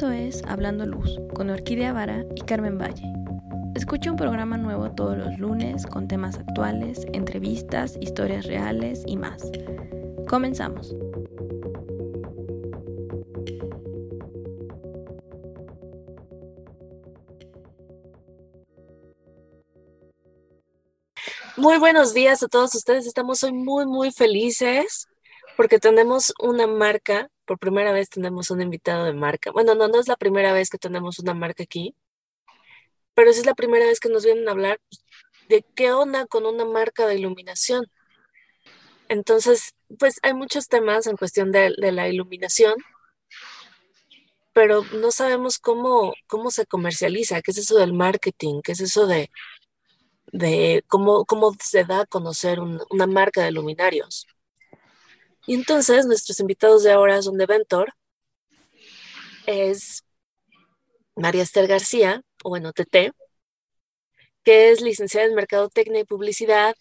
Esto es Hablando Luz con Orquídea Vara y Carmen Valle. Escucha un programa nuevo todos los lunes con temas actuales, entrevistas, historias reales y más. Comenzamos. Muy buenos días a todos ustedes. Estamos hoy muy, muy felices porque tenemos una marca por primera vez tenemos un invitado de marca. Bueno, no, no es la primera vez que tenemos una marca aquí, pero sí es la primera vez que nos vienen a hablar de qué onda con una marca de iluminación. Entonces, pues hay muchos temas en cuestión de, la iluminación, pero no sabemos cómo, cómo se comercializa, qué es eso del marketing, qué es eso de, de cómo, cómo se da a conocer una marca de luminarios. Y entonces nuestros invitados de ahora son de Ventor. Es María Esther García, o bueno, TT, que es licenciada en Mercadotecnia y Publicidad,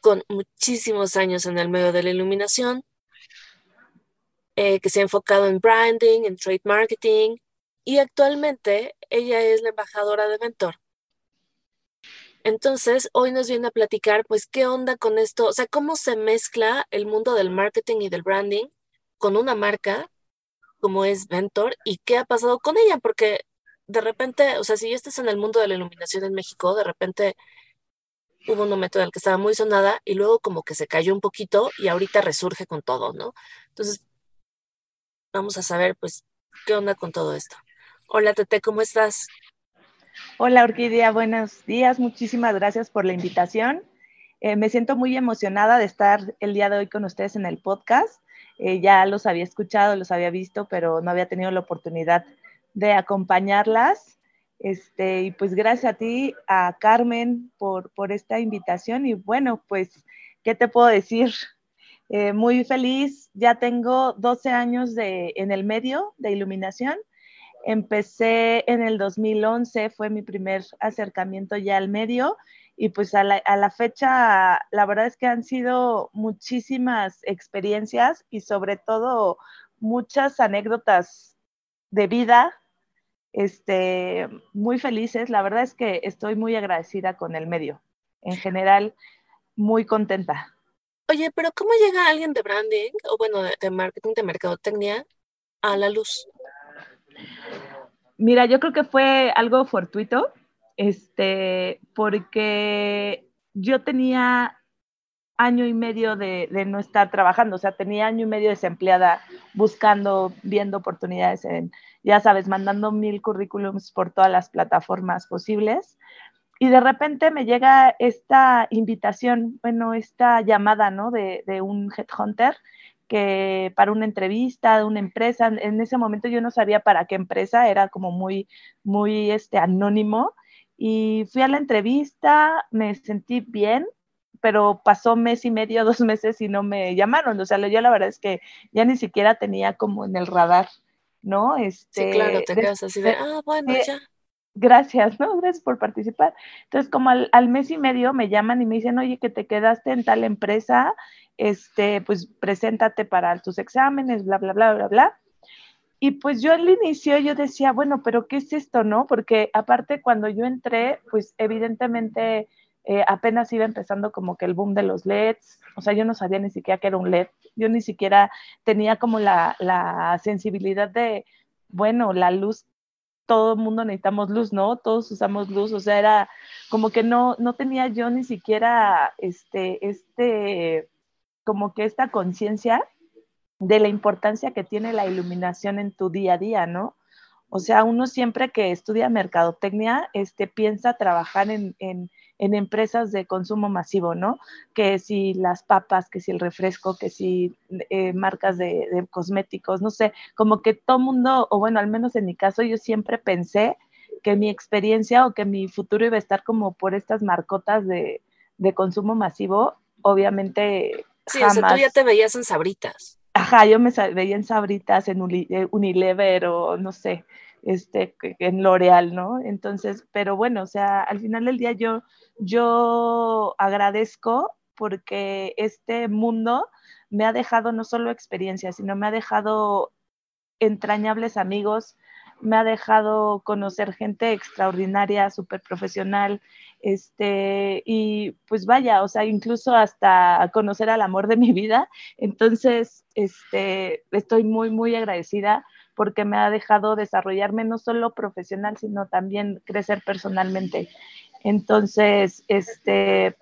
con muchísimos años en el medio de la iluminación, eh, que se ha enfocado en branding, en trade marketing, y actualmente ella es la embajadora de Ventor. Entonces, hoy nos viene a platicar, pues, qué onda con esto, o sea, cómo se mezcla el mundo del marketing y del branding con una marca como es Ventor y qué ha pasado con ella, porque de repente, o sea, si estás en el mundo de la iluminación en México, de repente hubo un momento en el que estaba muy sonada y luego como que se cayó un poquito y ahorita resurge con todo, ¿no? Entonces, vamos a saber, pues, qué onda con todo esto. Hola, Tete, ¿cómo estás? Hola Orquídea, buenos días. Muchísimas gracias por la invitación. Eh, me siento muy emocionada de estar el día de hoy con ustedes en el podcast. Eh, ya los había escuchado, los había visto, pero no había tenido la oportunidad de acompañarlas. Este, y pues gracias a ti, a Carmen, por, por esta invitación. Y bueno, pues, ¿qué te puedo decir? Eh, muy feliz, ya tengo 12 años de, en el medio de iluminación Empecé en el 2011, fue mi primer acercamiento ya al medio y pues a la, fecha, la verdad es que han sido muchísimas experiencias y sobre todo muchas anécdotas de vida, este, muy felices. La verdad es que estoy muy agradecida con el medio. En general, muy contenta. Oye, pero ¿cómo llega alguien de branding o bueno, de marketing, de mercadotecnia a la luz? Mira, yo creo que fue algo fortuito, este, porque yo tenía año y medio de, no estar trabajando, o sea, tenía año y medio desempleada buscando, viendo oportunidades en, ya sabes, mandando mil currículums por todas las plataformas posibles. Y de repente me llega esta invitación, bueno, esta llamada, ¿no? De, de un headhunter que para una entrevista de una empresa, en ese momento yo no sabía para qué empresa, era como muy, muy este, anónimo. Y fui a la entrevista, me sentí bien, pero pasó mes y medio, dos meses y no me llamaron. O sea, yo la verdad es que ya ni siquiera tenía como en el radar, ¿no? Este, sí, claro, te quedas así de, ah, bueno, ya. Gracias, ¿no? Gracias por participar. Entonces, como al, al mes y medio me llaman y me dicen, oye, que te quedaste en tal empresa este, pues preséntate para tus exámenes, bla, bla, bla, bla, bla. Y pues yo al inicio yo decía, bueno, pero ¿qué es esto, no? Porque aparte cuando yo entré, pues evidentemente eh, apenas iba empezando como que el boom de los LEDs, o sea, yo no sabía ni siquiera que era un LED, yo ni siquiera tenía como la, la sensibilidad de, bueno, la luz, todo el mundo necesitamos luz, ¿no? Todos usamos luz, o sea, era como que no, no tenía yo ni siquiera este, este, como que esta conciencia de la importancia que tiene la iluminación en tu día a día, ¿no? O sea, uno siempre que estudia mercadotecnia, este, piensa trabajar en, en, empresas de consumo masivo, ¿no? Que si las papas, que si el refresco, que si eh, marcas de, de, cosméticos, no sé, como que todo mundo, o bueno, al menos en mi caso, yo siempre pensé que mi experiencia o que mi futuro iba a estar como por estas marcotas de, de consumo masivo. Obviamente Sí, o sea, tú ya te veías en sabritas. Ajá, yo me veía en sabritas, en eh, Unilever o no sé, este, en L'Oreal, ¿no? Entonces, pero bueno, o sea, al final del día yo, yo agradezco porque este mundo me ha dejado no solo experiencias, sino me ha dejado entrañables amigos, me ha dejado conocer gente extraordinaria, súper profesional, este, y pues vaya, o sea, incluso hasta conocer al amor de mi vida. Entonces, este, estoy muy, muy agradecida porque me ha dejado desarrollarme no solo profesional, sino también crecer personalmente. Entonces, este,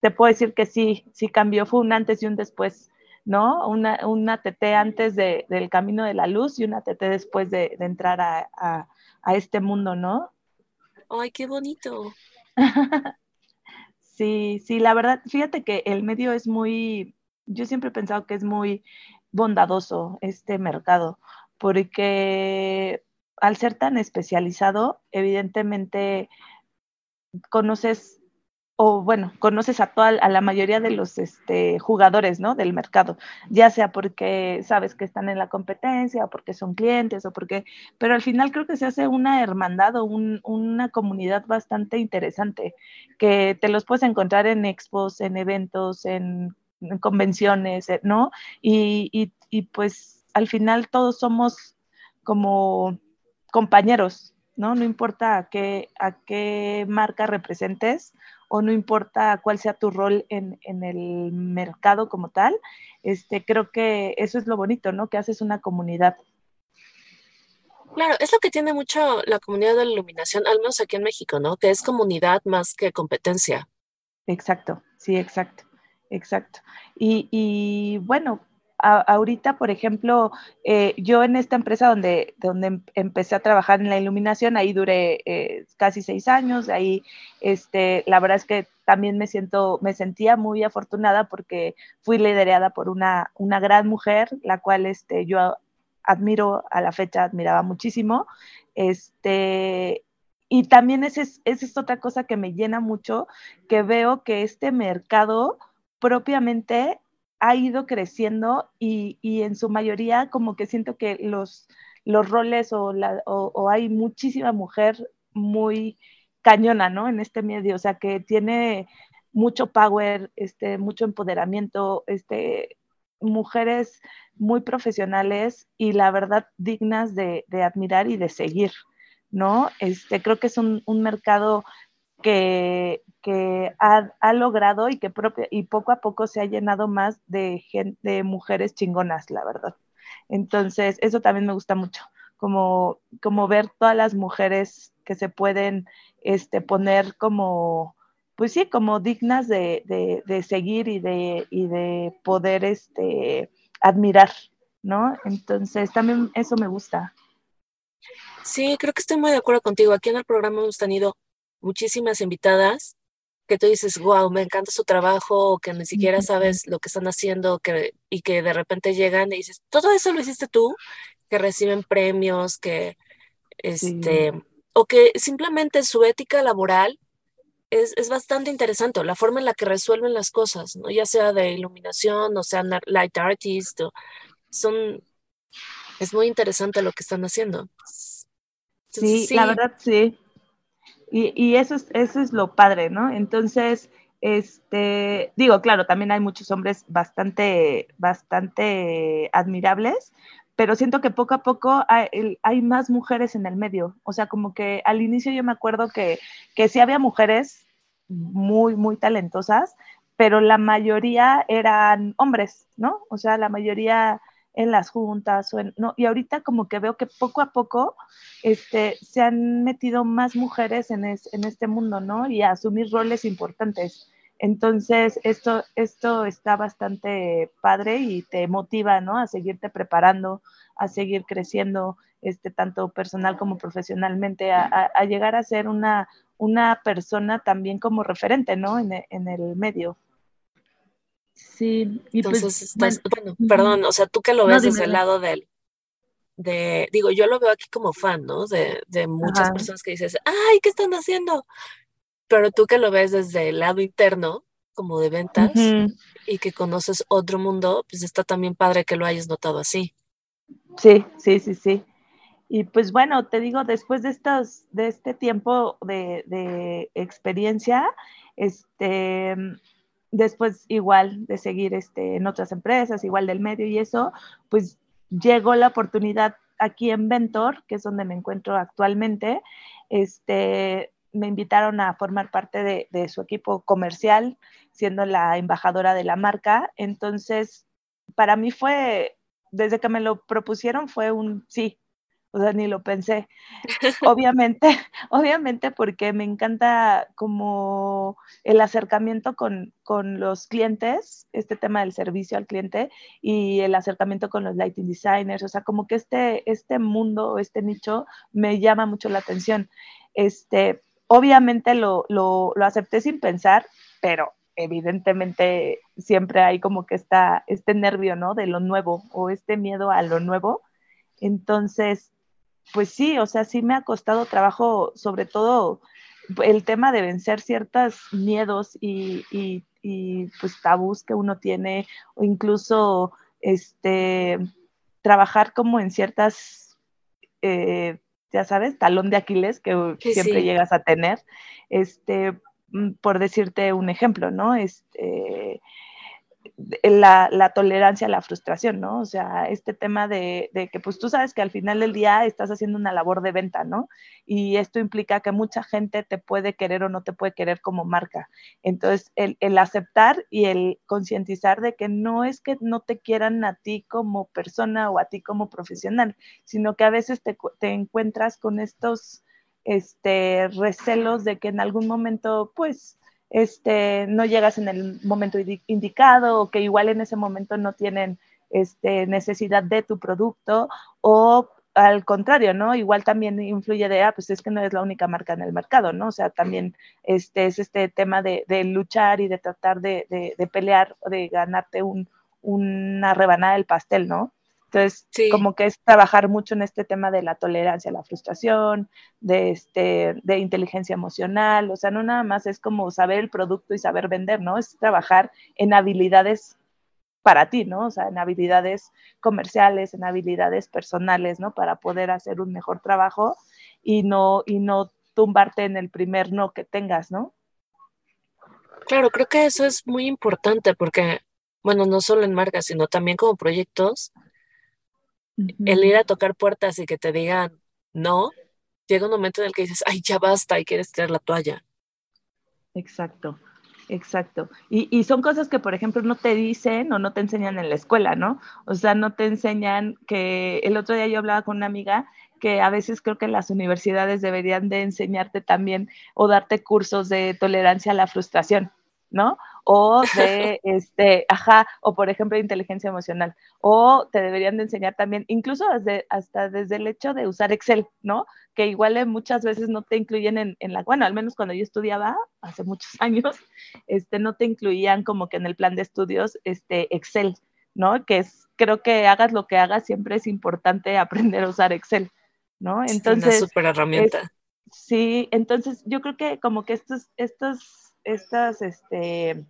te puedo decir que sí, sí cambió, fue un antes y un después, ¿no? Una, una TT antes de, del camino de la luz y una TT después de, de entrar a, a, a, este mundo, ¿no? Ay, qué bonito. sí, sí, la verdad, fíjate que el medio es muy, yo siempre he pensado que es muy bondadoso este mercado, porque al ser tan especializado, evidentemente conoces o bueno, conoces a toda a la mayoría de los este, jugadores, ¿no? Del mercado, ya sea porque sabes que están en la competencia o porque son clientes o porque, pero al final creo que se hace una hermandad o un, una comunidad bastante interesante que te los puedes encontrar en expos, en eventos, en, en convenciones, eh, ¿no? Y, y, y pues al final todos somos como compañeros, ¿no? No importa a qué, a qué marca representes o no importa cuál sea tu rol en, en, el mercado como tal, este, creo que eso es lo bonito, ¿no? Que haces una comunidad. Claro, es lo que tiene mucho la comunidad de la iluminación, al menos aquí en México, ¿no? Que es comunidad más que competencia. Exacto, sí, exacto, exacto. Y, y bueno, a, ahorita, por ejemplo, eh, yo en esta empresa donde, donde em, empecé a trabajar en la iluminación, ahí duré eh, casi seis años, ahí este, la verdad es que también me siento, me sentía muy afortunada porque fui liderada por una, una gran mujer, la cual este, yo admiro a la fecha, admiraba muchísimo. Este, y también esa es, otra cosa que me llena mucho, que veo que este mercado propiamente ha ido creciendo y, y, en su mayoría como que siento que los, los roles o, la, o, hay muchísima mujer muy cañona, ¿no? En este medio, o sea, que tiene mucho power, este, mucho empoderamiento, este, mujeres muy profesionales y la verdad dignas de, admirar y de seguir, ¿no? Este, creo que es un mercado que, ha, ha, logrado y que y poco a poco se ha llenado más de, gente, de mujeres chingonas, la verdad. Entonces, eso también me gusta mucho, como, como ver todas las mujeres que se pueden este, poner como, pues sí, como dignas de, de, de seguir y de, y de poder este, admirar, ¿no? Entonces, también eso me gusta. Sí, creo que estoy muy de acuerdo contigo. Aquí en el programa hemos tenido muchísimas invitadas que tú dices, wow, me encanta su trabajo, que ni siquiera sabes lo que están haciendo, que, y que de repente llegan y dices, todo eso lo hiciste tú, que reciben premios, que, este, sí. o que simplemente su ética laboral es, es, bastante interesante, la forma en la que resuelven las cosas, ¿no? ya sea de iluminación, o sea, light artist, o, son, es muy interesante lo que están haciendo. Entonces, sí, sí, la verdad sí. Y, eso, es, eso es lo padre, ¿no? Entonces, este, digo, claro, también hay muchos hombres bastante, bastante admirables, pero siento que poco a poco hay, hay, más mujeres en el medio. O sea, como que al inicio yo me acuerdo que, que sí había mujeres muy, muy talentosas, pero la mayoría eran hombres, ¿no? O sea, la mayoría en las juntas o no, y ahorita como que veo que poco a poco este, se han metido más mujeres en, es, en este mundo, ¿no? Y a asumir roles importantes. Entonces, esto, esto está bastante padre y te motiva, ¿no? A seguirte preparando, a seguir creciendo, este, tanto personal como profesionalmente, a, a, a llegar a ser una, una persona también como referente, ¿no? En, en el medio. Sí, y entonces pues, estás, bueno, bueno, perdón, o sea, tú que lo ves no, desde el lado del, de, digo, yo lo veo aquí como fan, ¿no? De, de muchas Ajá. personas que dices, ay, ¿qué están haciendo? Pero tú que lo ves desde el lado interno, como de ventas, uh -huh. y que conoces otro mundo, pues está también padre que lo hayas notado así. Sí, sí, sí, sí. Y pues bueno, te digo, después de estos, de este tiempo de, de experiencia, este después igual de seguir este, en otras empresas, igual del medio y eso, pues llegó la oportunidad aquí en Ventor, que es donde me encuentro actualmente, este, me invitaron a formar parte de, de, su equipo comercial, siendo la embajadora de la marca. Entonces, para mí fue, desde que me lo propusieron, fue un sí, o sea, ni lo pensé. obviamente, obviamente porque me encanta como el acercamiento con, con, los clientes, este tema del servicio al cliente y el acercamiento con los lighting designers, o sea, como que este, este mundo, este nicho me llama mucho la atención. Este, obviamente lo, lo, lo acepté sin pensar, pero evidentemente siempre hay como que está este nervio, ¿no? De lo nuevo o este miedo a lo nuevo. Entonces, pues sí, o sea, sí me ha costado trabajo, sobre todo el tema de vencer ciertos miedos y, y, pues tabús que uno tiene, o incluso este trabajar como en ciertas, eh, ya sabes, talón de Aquiles que siempre llegas a tener, este, mm, por decirte un ejemplo, ¿no? Este, la, la, tolerancia a la frustración, ¿no? O sea, este tema de, de, que pues tú sabes que al final del día estás haciendo una labor de venta, ¿no? Y esto implica que mucha gente te puede querer o no te puede querer como marca. Entonces, el, el aceptar y el concientizar de que no es que no te quieran a ti como persona o a ti como profesional, sino que a veces te, te encuentras con estos este, recelos de que en algún momento, pues, este, no llegas en el momento indicado o que igual en ese momento no tienen este, necesidad de tu producto o al contrario, ¿no? Igual también influye de, ah, pues es que no es la única marca en el mercado, ¿no? O sea, también este, es este tema de, de luchar y de tratar de, de, de pelear de ganarte un, una rebanada del pastel, ¿no? Entonces, como que es trabajar mucho en este tema de la tolerancia a la frustración, de, este, de inteligencia emocional, o sea, no nada más es como saber el producto y saber vender, ¿no? Es trabajar en habilidades para ti, ¿no? O sea, en habilidades comerciales, en habilidades personales, ¿no? Para poder hacer un mejor trabajo y no, y no tumbarte en el primer no que tengas, ¿no? Claro, creo que eso es muy importante porque, bueno, no solo en marcas, sino también como proyectos, el ir a tocar puertas y que te digan no, llega un momento en el que dices, ay, ya basta y quieres tirar la toalla. Exacto, exacto. Y, y, son cosas que, por ejemplo, no te dicen o no te enseñan en la escuela, ¿no? O sea, no te enseñan que el otro día yo hablaba con una amiga que a veces creo que las universidades deberían de enseñarte también o darte cursos de tolerancia a la frustración, ¿no? O de, este, ajá, o por ejemplo de inteligencia emocional, o te deberían de enseñar también, incluso desde, hasta desde el hecho de usar Excel, ¿no? Que igual muchas veces no te incluyen en, en, la, bueno, al menos cuando yo estudiaba, hace muchos años, este, no te incluían como que en el plan de estudios, este, Excel, ¿no? Que es, creo que hagas lo que hagas, siempre es importante aprender a usar Excel, ¿no? Entonces. Es una súper herramienta. sí, entonces yo creo que como que estos, estos estas este,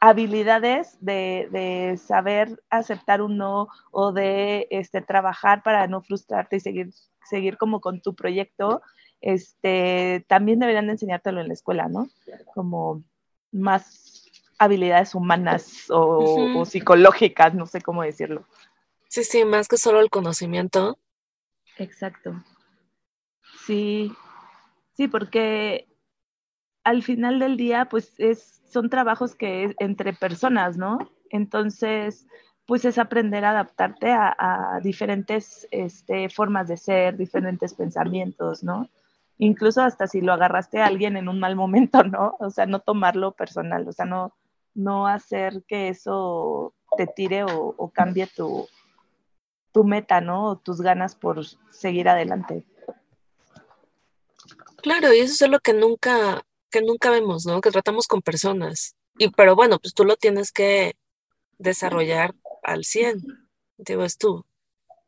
habilidades de, de, saber aceptar un no o de este, trabajar para no frustrarte y seguir, seguir como con tu proyecto, este, también deberían de enseñártelo en la escuela, ¿no? Como más habilidades humanas o, uh -huh. o psicológicas, no sé cómo decirlo. Sí, sí, más que solo el conocimiento. Exacto. Sí, sí, porque al final del día, pues es, son trabajos que es entre personas, ¿no? Entonces, pues es aprender a adaptarte a, diferentes este, formas de ser, diferentes pensamientos, ¿no? Incluso hasta si lo agarraste a alguien en un mal momento, ¿no? O sea, no tomarlo personal, o sea, no, no hacer que eso te tire o, o cambie tu, tu meta, ¿no? O tus ganas por seguir adelante. Claro, y eso es lo que nunca, que nunca vemos, ¿no? Que tratamos con personas. Y pero bueno, pues tú lo tienes que desarrollar al 100. Digo, es tú.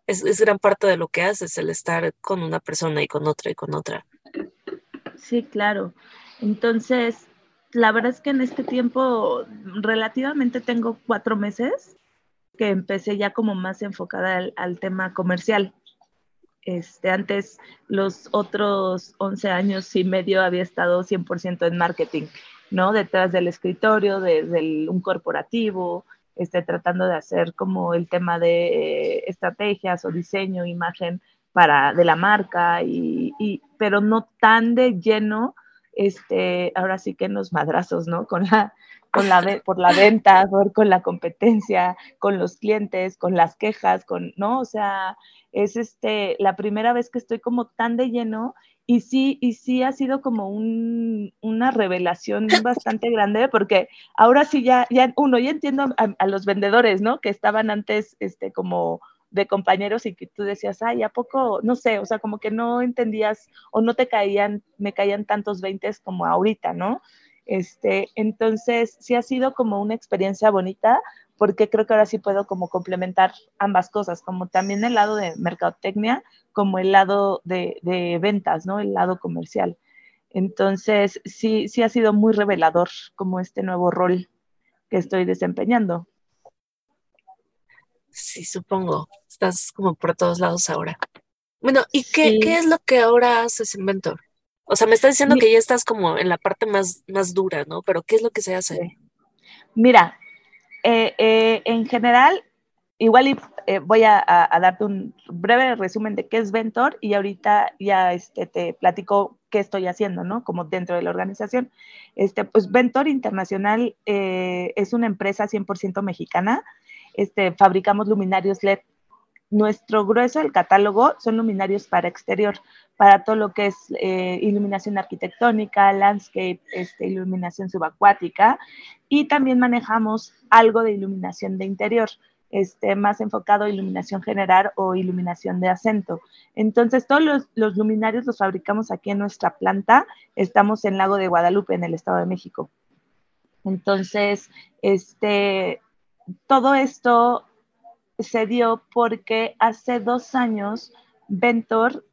Es, es gran parte de lo que haces, el estar con una persona y con otra y con otra. Sí, claro. Entonces, la verdad es que en este tiempo relativamente tengo cuatro meses que empecé ya como más enfocada al, al tema comercial. Este, antes, los otros 11 años y medio había estado 100% en marketing, ¿no? Detrás del escritorio, de un corporativo, este, tratando de hacer como el tema de estrategias o diseño, imagen para, de la marca, y, pero no tan de lleno, este, ahora sí que en los madrazos, ¿no? Con la, con la, por la venta, por, con la competencia, con los clientes, con las quejas, con, ¿no? O sea, es este, la primera vez que estoy como tan de lleno y sí, y sí ha sido como un, una revelación bastante grande porque ahora sí ya, ya uno, ya entiendo a, a, los vendedores, ¿no? Que estaban antes, este, como de compañeros y que tú decías, ay, ¿a poco? No sé, o sea, como que no entendías o no te caían, me caían tantos veintes como ahorita, ¿no? Este, entonces, sí ha sido como una experiencia bonita porque creo que ahora sí puedo como complementar ambas cosas, como también el lado de mercadotecnia, como el lado de, de ventas, ¿no? El lado comercial. Entonces, sí, sí ha sido muy revelador como este nuevo rol que estoy desempeñando. Sí, supongo. Estás como por todos lados ahora. Bueno, ¿y qué, qué es lo que ahora haces en Mentor? O sea, me estás diciendo que ya estás como en la parte más, más dura, ¿no? Pero ¿qué es lo que se hace? Mira, eh, eh, en general, igual eh, voy a, a, darte un breve resumen de qué es Ventor y ahorita ya este, te platico qué estoy haciendo, ¿no? Como dentro de la organización. Este, pues Ventor Internacional es una empresa 100% mexicana este, fabricamos luminarios LED. Nuestro grueso del catálogo son luminarios para exterior, para todo lo que es eh, iluminación arquitectónica, landscape, este, iluminación subacuática y también manejamos algo de iluminación de interior. Este, más enfocado a iluminación general o iluminación de acento. Entonces, todos los, los, luminarios los fabricamos aquí en nuestra planta. Estamos en Lago de Guadalupe, en el Estado de México. Entonces, este, todo esto se dio porque hace dos años Ventor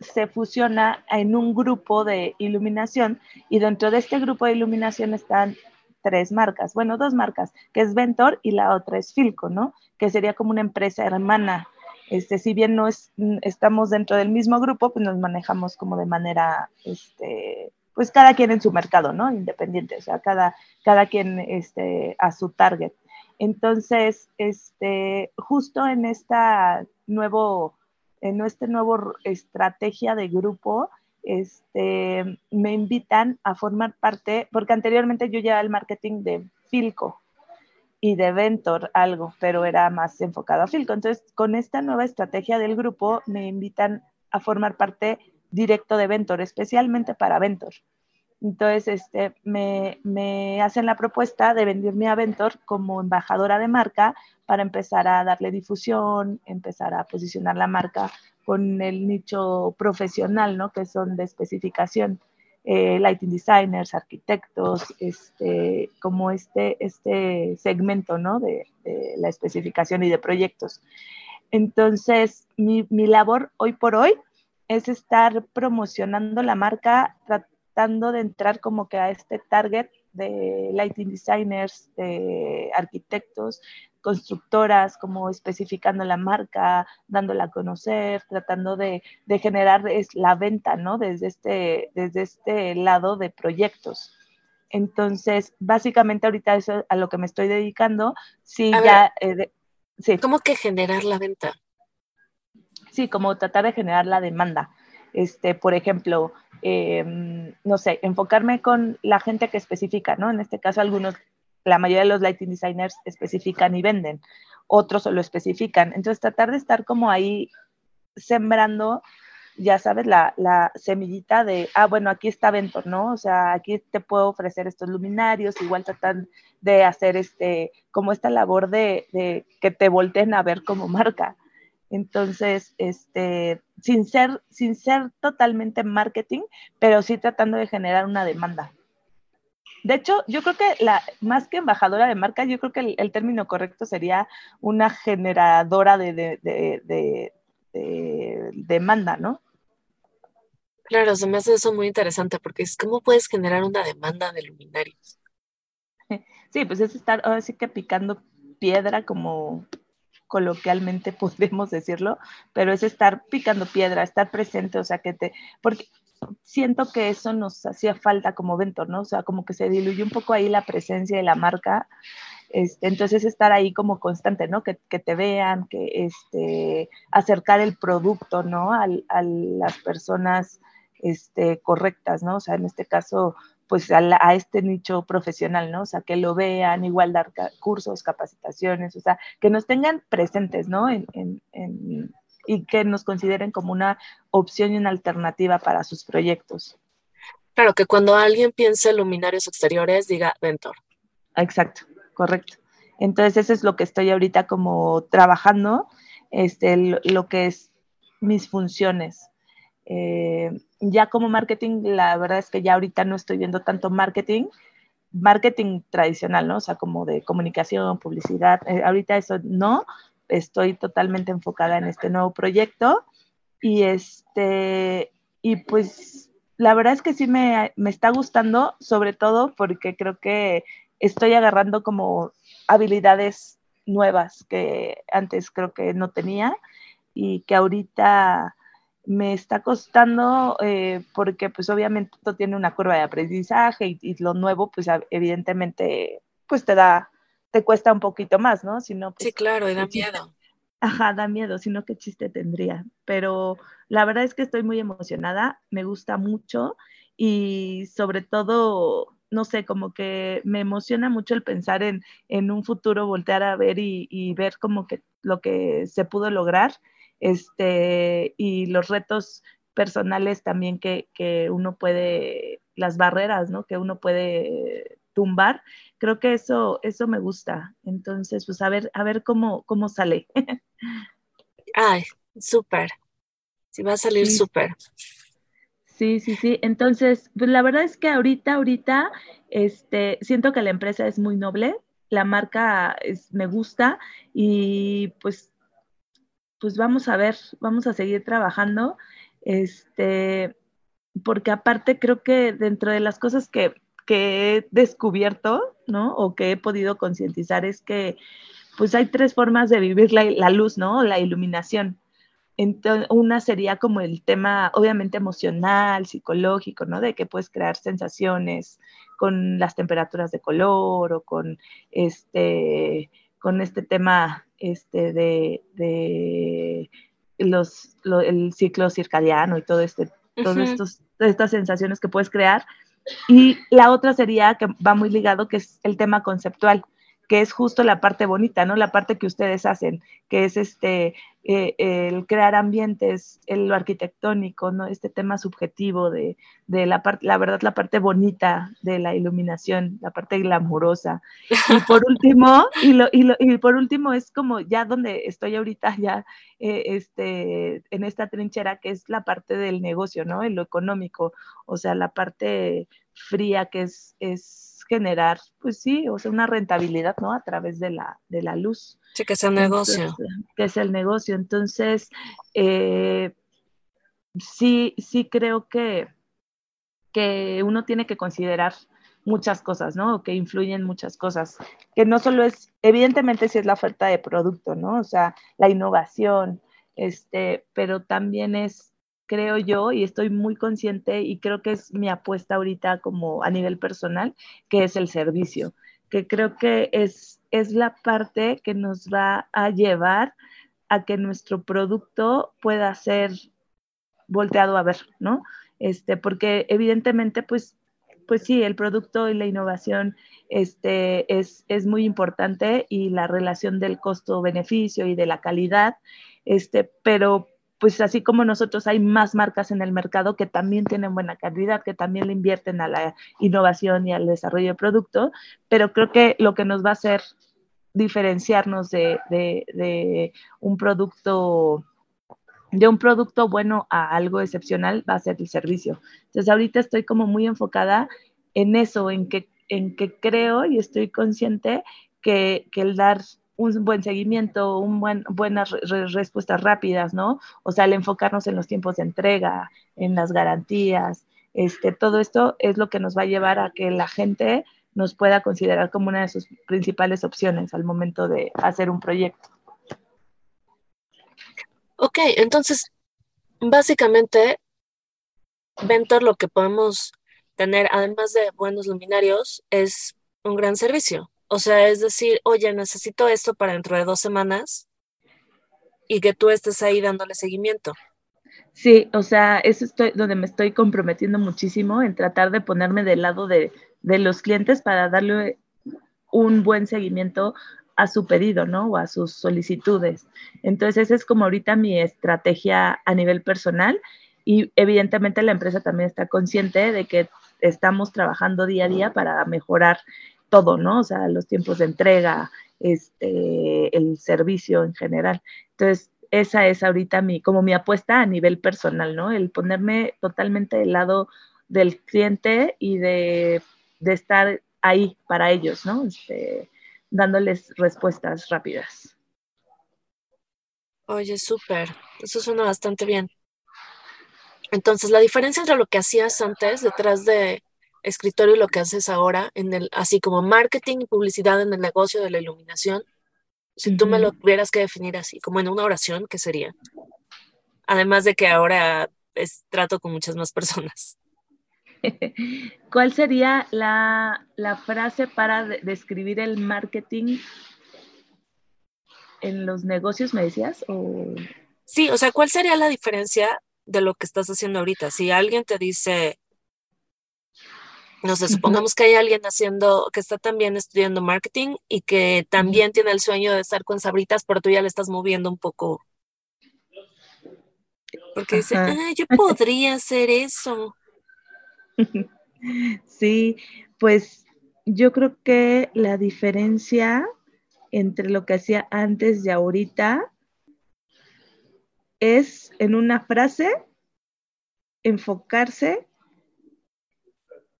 se fusiona en un grupo de iluminación y dentro de este grupo de iluminación están tres marcas, bueno, dos marcas, que es Ventor y la otra es Filco, ¿no? Que sería como una empresa hermana. Este, si bien no es, estamos dentro del mismo grupo, pues nos manejamos como de manera, este, pues cada quien en su mercado, ¿no? Independiente, o sea, cada, cada quien este, a su target. Entonces, este, justo en esta nuevo, en este nuevo estrategia de grupo, este, me invitan a formar parte, porque anteriormente yo llevaba el marketing de Filco y de Ventor algo, pero era más enfocado a Filco. Entonces, con esta nueva estrategia del grupo, me invitan a formar parte directo de Ventor, especialmente para Ventor. Entonces, este, me, me, hacen la propuesta de venderme a Ventor como embajadora de marca para empezar a darle difusión, empezar a posicionar la marca con el nicho profesional, ¿no? Que son de especificación, eh, lighting designers, arquitectos, este, como este, este segmento, ¿no? De, la especificación y de proyectos. Entonces, mi, mi labor hoy por hoy es estar promocionando la marca, de entrar como que a este target de lighting designers, de arquitectos, constructoras, como especificando la marca, dándola a conocer, tratando de, de generar es la venta, ¿no? Desde este, desde este lado de proyectos. Entonces, básicamente ahorita eso a lo que me estoy dedicando, sí, ya... Eh, sí. ¿Cómo que generar la venta? Sí, como tratar de generar la demanda. Este, por ejemplo, Em, no sé, enfocarme con la gente que especifica, ¿no? En este caso, algunos, la mayoría de los lighting designers especifican y venden, otros solo especifican. Entonces, tratar de estar como ahí sembrando, ya sabes, la, semillita de, ah, bueno, aquí está Ventor, ¿no? O sea, aquí te puedo ofrecer estos luminarios, igual tratan de hacer este, como esta labor de, de que te volteen a ver como marca. Entonces, este, sin ser, sin ser totalmente marketing, pero sí tratando de generar una demanda. De hecho, yo creo que la, más que embajadora de marca, yo creo que el, término correcto sería una generadora de, de, demanda, ¿no? Claro, se me hace eso muy interesante porque es cómo puedes generar una demanda de luminarios. Sí, pues es estar ahora sí que picando piedra como coloquialmente podemos decirlo, pero es estar picando piedra, estar presente, o sea, que te, porque siento que eso nos hacía falta como Ventor, ¿no? O sea, como que se diluyó un poco ahí la presencia de la marca Este, entonces estar ahí como constante, ¿no? Que, te vean, que este, acercar el producto, ¿no? a las personas este, correctas, ¿no? O sea, en este caso, pues a, este nicho profesional, ¿no? O sea, que lo vean, igual dar cursos, capacitaciones, o sea, que nos tengan presentes, ¿no? y que nos consideren como una opción y una alternativa para sus proyectos. Claro, que cuando alguien piense en luminarios exteriores, diga Ventor. Exacto, correcto. Entonces, eso es lo que estoy ahorita como trabajando, este, lo, que es mis funciones. Eh, ya como marketing, la verdad es que ya ahorita no estoy viendo tanto marketing, marketing tradicional, ¿no? O sea, como de comunicación, publicidad. Eh, ahorita eso no, estoy totalmente enfocada en este nuevo proyecto y este, y pues la verdad es que sí me, me está gustando, sobre todo porque creo que estoy agarrando como habilidades nuevas que antes creo que no tenía y que ahorita me está costando eh, porque pues obviamente todo tiene una curva de aprendizaje y, lo nuevo pues evidentemente pues te da, te cuesta un poquito más, ¿no? Si no, pues, sí, claro, y da miedo. Ajá, da miedo, sino qué chiste tendría. Pero la verdad es que estoy muy emocionada, me gusta mucho y sobre todo, no sé, como que me emociona mucho el pensar en, en un futuro, voltear a ver y, y ver como que lo que se pudo lograr este, y los retos personales también que, uno puede, las barreras, ¿no? Que uno puede tumbar. Creo que eso, eso me gusta. Entonces, pues a ver, a ver cómo, cómo sale. Ay, súper. Sí, va a salir súper. Sí, sí, sí. Entonces, pues la verdad es que ahorita, ahorita, este, siento que la empresa es muy noble, la marca es, me gusta y pues pues vamos a ver, vamos a seguir trabajando, este, porque aparte creo que dentro de las cosas que, he descubierto, ¿no? O que he podido concientizar es que pues hay tres formas de vivir la, la luz, ¿no? La iluminación. Entonces, una sería como el tema, obviamente, emocional, psicológico, ¿no? De que puedes crear sensaciones con las temperaturas de color o con este, con este tema este, de, los, el ciclo circadiano y todo este, todas estas sensaciones que puedes crear. Y la otra sería que va muy ligado, que es el tema conceptual que es justo la parte bonita, ¿no? La parte que ustedes hacen, que es este, eh, el crear ambientes, el, lo arquitectónico, ¿no? Este tema subjetivo de, de la parte, la verdad, la parte bonita de la iluminación, la parte glamurosa. Y por último, y, lo, y, lo, y por último es como ya donde estoy ahorita, ya eh, este, en esta trinchera, que es la parte del negocio, ¿no? En lo económico, o sea, la parte fría que es, es generar, pues sí, o sea, una rentabilidad, ¿no? A través de la, de la luz. Sí, que es el negocio. que es el negocio. Entonces, eh, sí, sí creo que, que uno tiene que considerar muchas cosas, ¿no? Que influyen muchas cosas, que no solo es, evidentemente sí es la oferta de producto, ¿no? O sea, la innovación, este, pero también es creo yo, y estoy muy consciente y creo que es mi apuesta ahorita como a nivel personal, que es el servicio, que creo que es, es la parte que nos va a llevar a que nuestro producto pueda ser volteado a ver, ¿no? Este, porque evidentemente, pues, pues sí, el producto y la innovación este, es, es muy importante y la relación del costo-beneficio y de la calidad, este, pero pues así como nosotros hay más marcas en el mercado que también tienen buena calidad, que también le invierten a la innovación y al desarrollo de producto, pero creo que lo que nos va a hacer diferenciarnos de, un producto de un producto bueno a algo excepcional va a ser el servicio. Entonces ahorita estoy como muy enfocada en eso, en que, en que creo y estoy consciente que el dar un buen seguimiento, un buen, buenas respuestas rápidas, ¿no? O sea, el enfocarnos en los tiempos de entrega, en las garantías, este, todo esto es lo que nos va a llevar a que la gente nos pueda considerar como una de sus principales opciones al momento de hacer un proyecto. Ok, entonces, básicamente, Ventor lo que podemos tener, además de buenos luminarios, es un gran servicio O sea, es decir, oye, necesito esto para dentro de dos semanas y que tú estés ahí dándole seguimiento. Sí, o sea, eso estoy donde me estoy comprometiendo muchísimo en tratar de ponerme del lado de, de los clientes para darle un buen seguimiento a su pedido, ¿no? O a sus solicitudes. Entonces, esa es como ahorita mi estrategia a nivel personal y evidentemente la empresa también está consciente de que estamos trabajando día a día para mejorar todo, ¿no? O sea, los tiempos de entrega, este, el servicio en general. Entonces, esa es ahorita mi, como mi apuesta a nivel personal, ¿no? El ponerme totalmente del lado del cliente y de, de estar ahí para ellos, ¿no? Este, dándoles respuestas rápidas. Oye, súper, eso suena bastante bien. Entonces, la diferencia entre lo que hacías antes detrás de escritorio lo que haces ahora, en el, así como marketing y publicidad en el negocio de la iluminación, si tú me lo tuvieras que definir así, como en una oración, ¿qué sería? Además de que ahora es, trato con muchas más personas. ¿Cuál sería la, frase para describir el marketing en los negocios, me decías? Sí, o sea, ¿cuál sería la diferencia de lo que estás haciendo ahorita? Si alguien te dice, no sé, supongamos que hay alguien haciendo, que está también estudiando marketing y que también tiene el sueño de estar con sabritas, pero tú ya le estás moviendo un poco. Porque dice, ah, yo podría hacer eso. Sí, pues yo creo que la diferencia entre lo que hacía antes y ahorita es en una frase enfocarse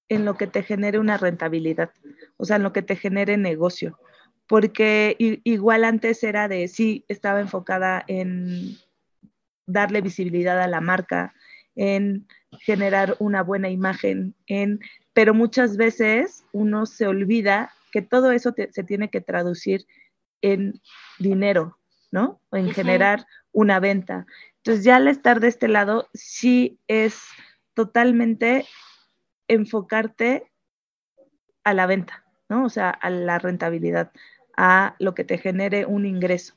en lo que te genere una rentabilidad, o sea, en lo que te genere negocio. Porque igual antes era de, sí, estaba enfocada en darle visibilidad a la marca, en generar una buena imagen, en, pero muchas veces uno se olvida que todo eso se tiene que traducir en dinero, ¿no? O en generar una venta. Entonces ya al estar de este lado, sí es totalmente enfocarte a la venta, ¿no? O sea, a la rentabilidad, a lo que te genere un ingreso.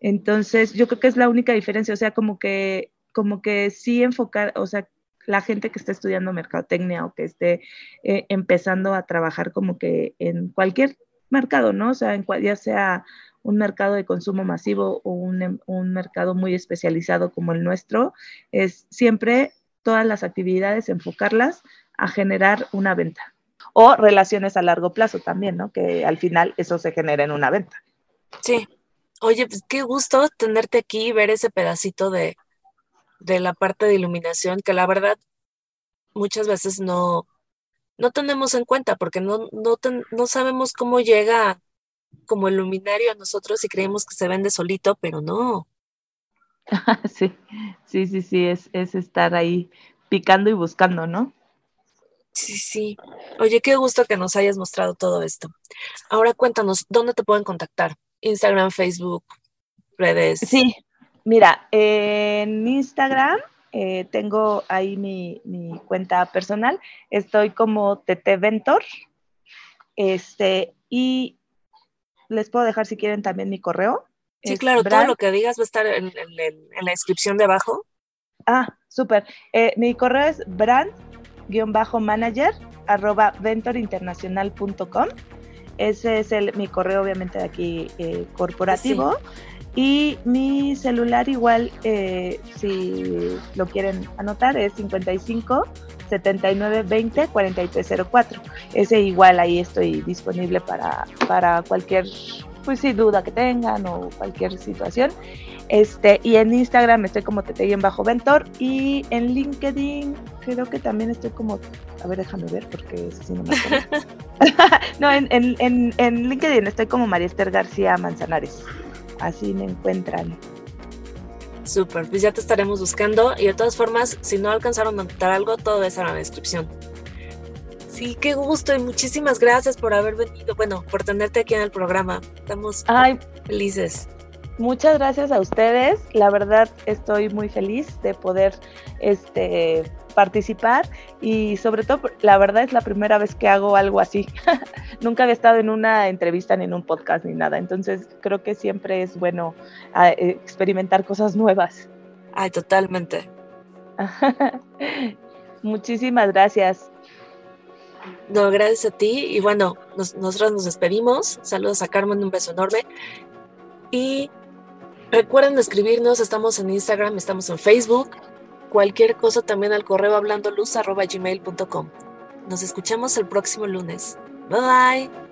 Entonces, yo creo que es la única diferencia, o sea, como que, como que sí enfocar, o sea, la gente que esté estudiando mercadotecnia o que esté eh, empezando a trabajar como que en cualquier mercado, ¿no? O sea, en ya sea un mercado de consumo masivo o un, un, mercado muy especializado como el nuestro, es siempre todas las actividades enfocarlas a generar una venta. O relaciones a largo plazo también, ¿no? Que al final eso se genera en una venta. Sí. Oye, pues qué gusto tenerte aquí y ver ese pedacito de, de la parte de iluminación que la verdad muchas veces no, no tenemos en cuenta porque no, no, no sabemos cómo llega como el luminario a nosotros y creemos que se vende solito, pero no. Sí, sí, sí, sí, es, es estar ahí picando y buscando, ¿no? Sí, sí. Oye, qué gusto que nos hayas mostrado todo esto. Ahora cuéntanos, ¿dónde te pueden contactar? Instagram, Facebook, redes. Sí, Mira, en Instagram eh, tengo ahí mi, cuenta personal. Estoy como TT Ventor. Este, y les puedo dejar si quieren también mi correo. Sí, claro, todo lo que digas va a estar en, la descripción de abajo. Ah, súper. Eh, mi correo es brand-manager arroba ventorinternacional.com. Ese es el, mi correo, obviamente, de aquí eh, corporativo. Y mi celular igual, eh, si lo quieren anotar, es 55 79 20 4304. Ese igual ahí estoy disponible para, para cualquier pues sí, duda que tengan o cualquier situación. Este, y en Instagram estoy como en bajo Ventor y en LinkedIn creo que también estoy como, a ver, déjame ver porque eso sí no me No, en, en, en LinkedIn estoy como María Esther García Manzanares así me encuentran. Súper, pues ya te estaremos buscando y de todas formas, si no alcanzaron a notar algo, todo está en la descripción. Sí, qué gusto y muchísimas gracias por haber venido, bueno, por tenerte aquí en el programa. Estamos felices. Muchas gracias a ustedes. La verdad estoy muy feliz de poder este participar y sobre todo, la verdad es la primera vez que hago algo así. Nunca había estado en una entrevista ni en un podcast ni nada, entonces creo que siempre es bueno ah, eh, experimentar cosas nuevas. Ay, totalmente. Muchísimas gracias. No, gracias a ti. Y bueno, nosotros nos despedimos. Saludos a Carmen, un beso enorme. Y recuerden escribirnos, estamos en Instagram, estamos en Facebook. Cualquier cosa también al correo hablando luz. Nos escuchamos el próximo lunes. Bye bye.